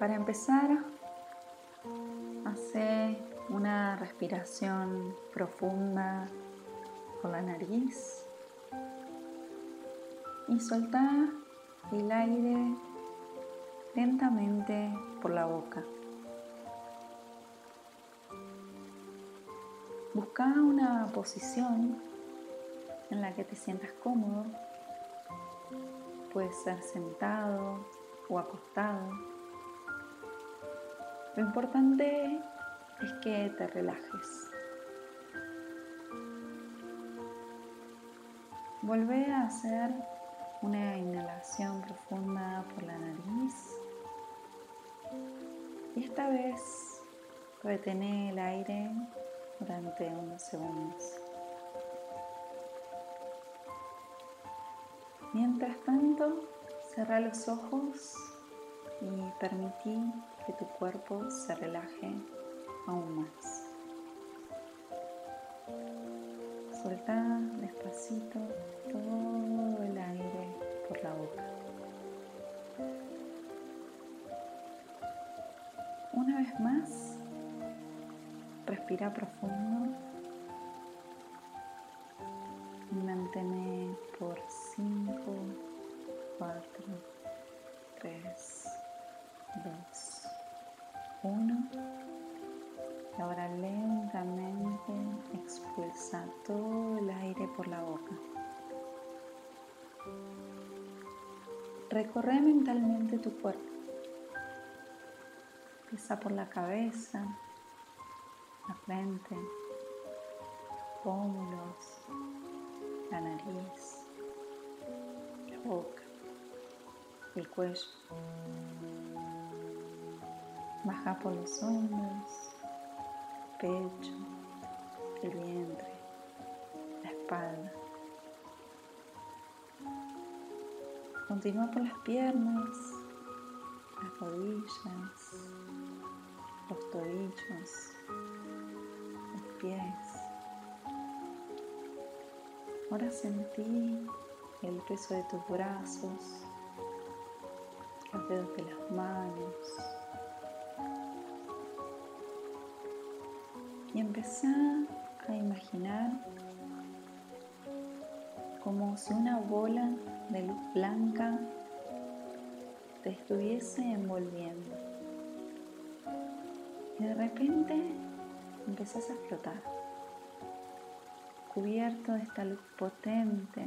Para empezar, hace una respiración profunda por la nariz y solta el aire lentamente por la boca. Busca una posición en la que te sientas cómodo. Puede ser sentado o acostado. Lo importante es que te relajes. Vuelve a hacer una inhalación profunda por la nariz. Y esta vez retene el aire durante unos segundos. Mientras tanto, cerra los ojos y permití que tu cuerpo se relaje aún más. Suelta despacito todo el aire por la boca. Una vez más, respira profundo y mantén por 5, 4, 3, 2, 1. Y ahora lentamente expulsa todo el aire por la boca. Recorre mentalmente tu cuerpo. Empieza por la cabeza, la frente, pómulos, la nariz, la boca, el cuello. Baja por los hombros, pecho, el vientre, la espalda. Continúa por las piernas, las rodillas, los tobillos, los pies. Ahora sentí el peso de tus brazos, los dedos de las manos. Y empezá a imaginar como si una bola de luz blanca te estuviese envolviendo. Y de repente empezás a flotar cubierto de esta luz potente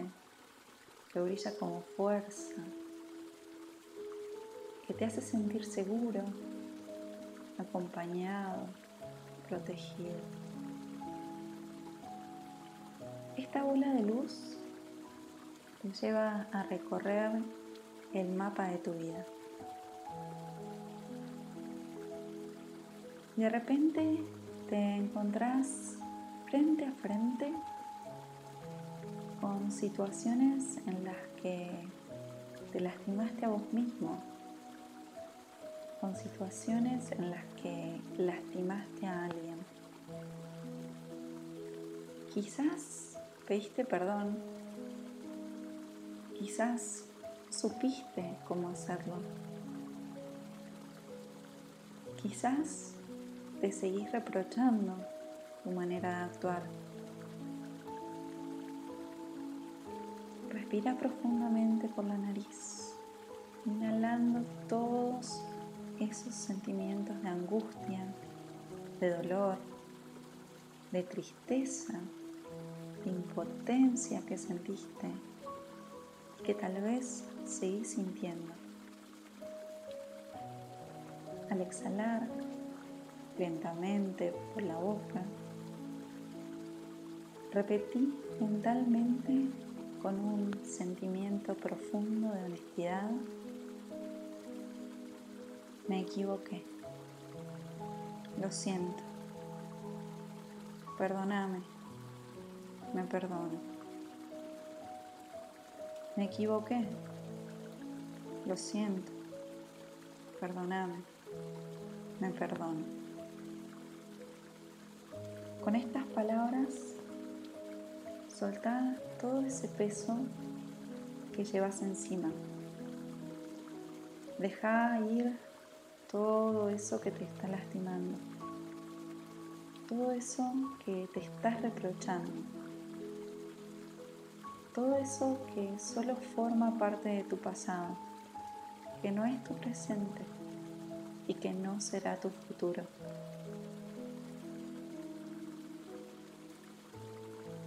que brilla como fuerza, que te hace sentir seguro, acompañado, protegido. Esta bola de luz te lleva a recorrer el mapa de tu vida. De repente te encontrás frente a frente con situaciones en las que te lastimaste a vos mismo, con situaciones en las que lastimaste a alguien. Quizás pediste perdón, quizás supiste cómo hacerlo, quizás te seguís reprochando tu manera de actuar. Respira profundamente por la nariz, inhalando todos esos sentimientos de angustia, de dolor, de tristeza, de impotencia que sentiste y que tal vez seguís sintiendo. Al exhalar lentamente por la boca, repetí mentalmente con un sentimiento profundo de honestidad, me equivoqué. Lo siento. Perdóname. Me perdono. Me equivoqué. Lo siento. Perdóname. Me perdono. Con estas palabras Solta todo ese peso que llevas encima. Deja ir todo eso que te está lastimando, todo eso que te estás reprochando, todo eso que solo forma parte de tu pasado, que no es tu presente y que no será tu futuro.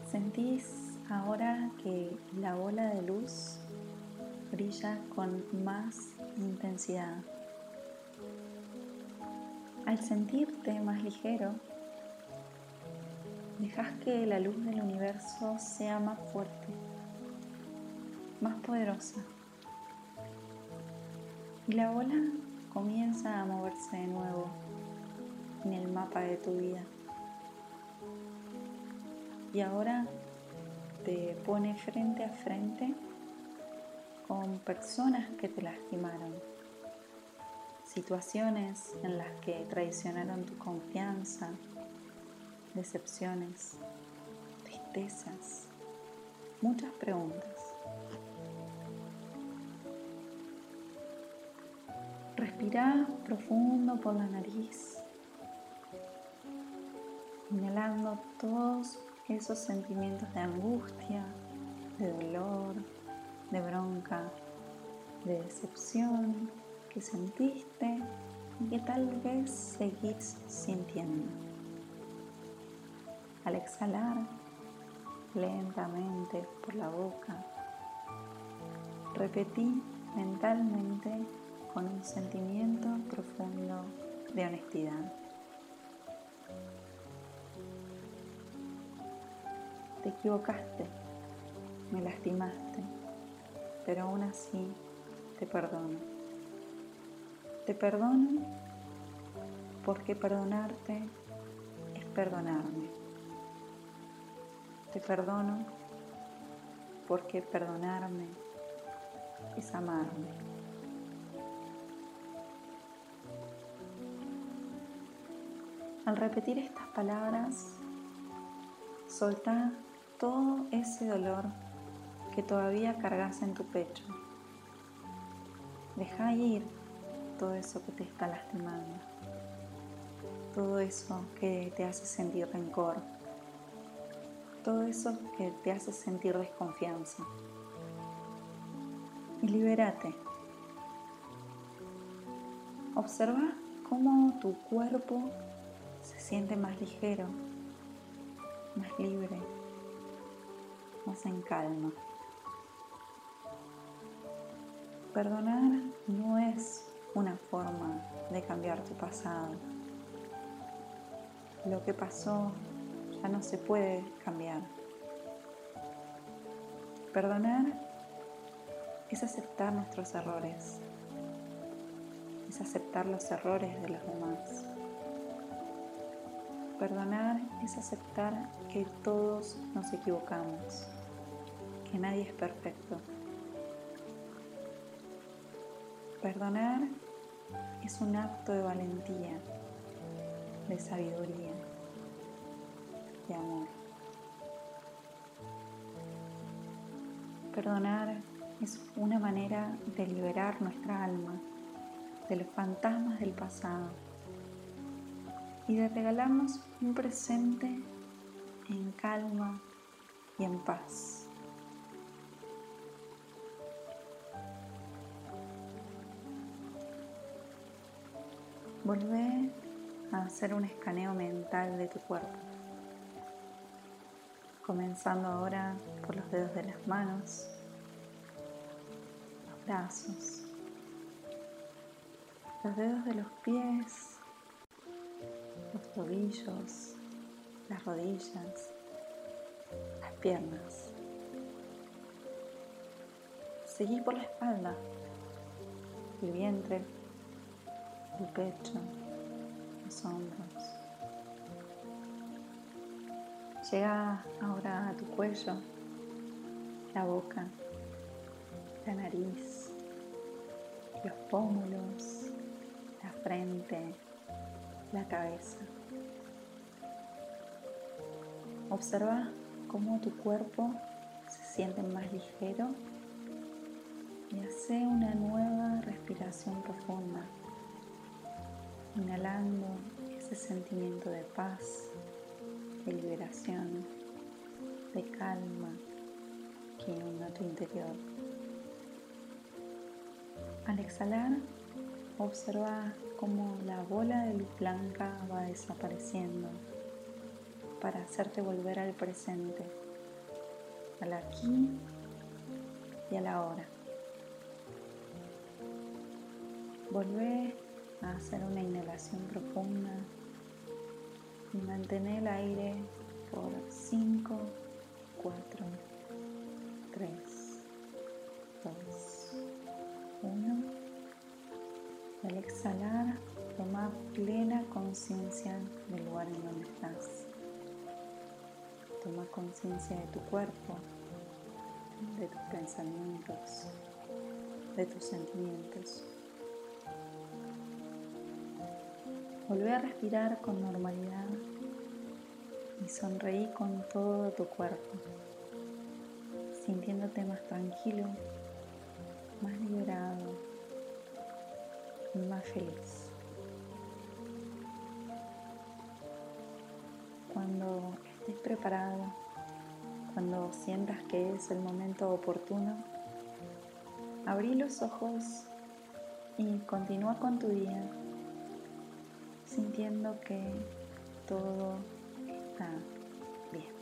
Sentís ahora que la bola de luz brilla con más intensidad. Al sentirte más ligero, dejas que la luz del universo sea más fuerte, más poderosa. Y la bola comienza a moverse de nuevo en el mapa de tu vida. Y ahora te pone frente a frente con personas que te lastimaron situaciones en las que traicionaron tu confianza, decepciones, tristezas, muchas preguntas. Respira profundo por la nariz, inhalando todos esos sentimientos de angustia, de dolor, de bronca, de decepción, que sentiste y que tal vez seguís sintiendo. Al exhalar lentamente por la boca, repetí mentalmente con un sentimiento profundo de honestidad. Te equivocaste, me lastimaste, pero aún así te perdono. Te perdono porque perdonarte es perdonarme. Te perdono porque perdonarme es amarme. Al repetir estas palabras, solta todo ese dolor que todavía cargas en tu pecho. Deja ir todo eso que te está lastimando, todo eso que te hace sentir rencor, todo eso que te hace sentir desconfianza. Y libérate. Observa cómo tu cuerpo se siente más ligero, más libre, más en calma. Perdonar no es una forma de cambiar tu pasado. Lo que pasó ya no se puede cambiar. Perdonar es aceptar nuestros errores, es aceptar los errores de los demás. Perdonar es aceptar que todos nos equivocamos, que nadie es perfecto. Perdonar es un acto de valentía, de sabiduría, de amor. Perdonar es una manera de liberar nuestra alma de los fantasmas del pasado y de regalarnos un presente en calma y en paz. Volvé a hacer un escaneo mental de tu cuerpo, comenzando ahora por los dedos de las manos, los brazos, los dedos de los pies, los tobillos, las rodillas, las piernas. Seguí por la espalda, el vientre, el pecho, los hombros. Llega ahora a tu cuello, la boca, la nariz, los pómulos, la frente, la cabeza. Observa cómo tu cuerpo se siente más ligero y hace una nueva respiración profunda inhalando ese sentimiento de paz, de liberación, de calma que inunda tu interior. Al exhalar, observa cómo la bola de luz blanca va desapareciendo para hacerte volver al presente, al aquí y a la hora. Volvé a hacer una inhalación profunda y mantén el aire por 5, 4, 3, 2, 1. Al exhalar, toma plena conciencia del lugar en donde estás. Toma conciencia de tu cuerpo, de tus pensamientos, de tus sentimientos. Volvé a respirar con normalidad y sonreí con todo tu cuerpo, sintiéndote más tranquilo, más liberado y más feliz. Cuando estés preparado, cuando sientas que es el momento oportuno, abrí los ojos y continúa con tu día sintiendo que todo está bien.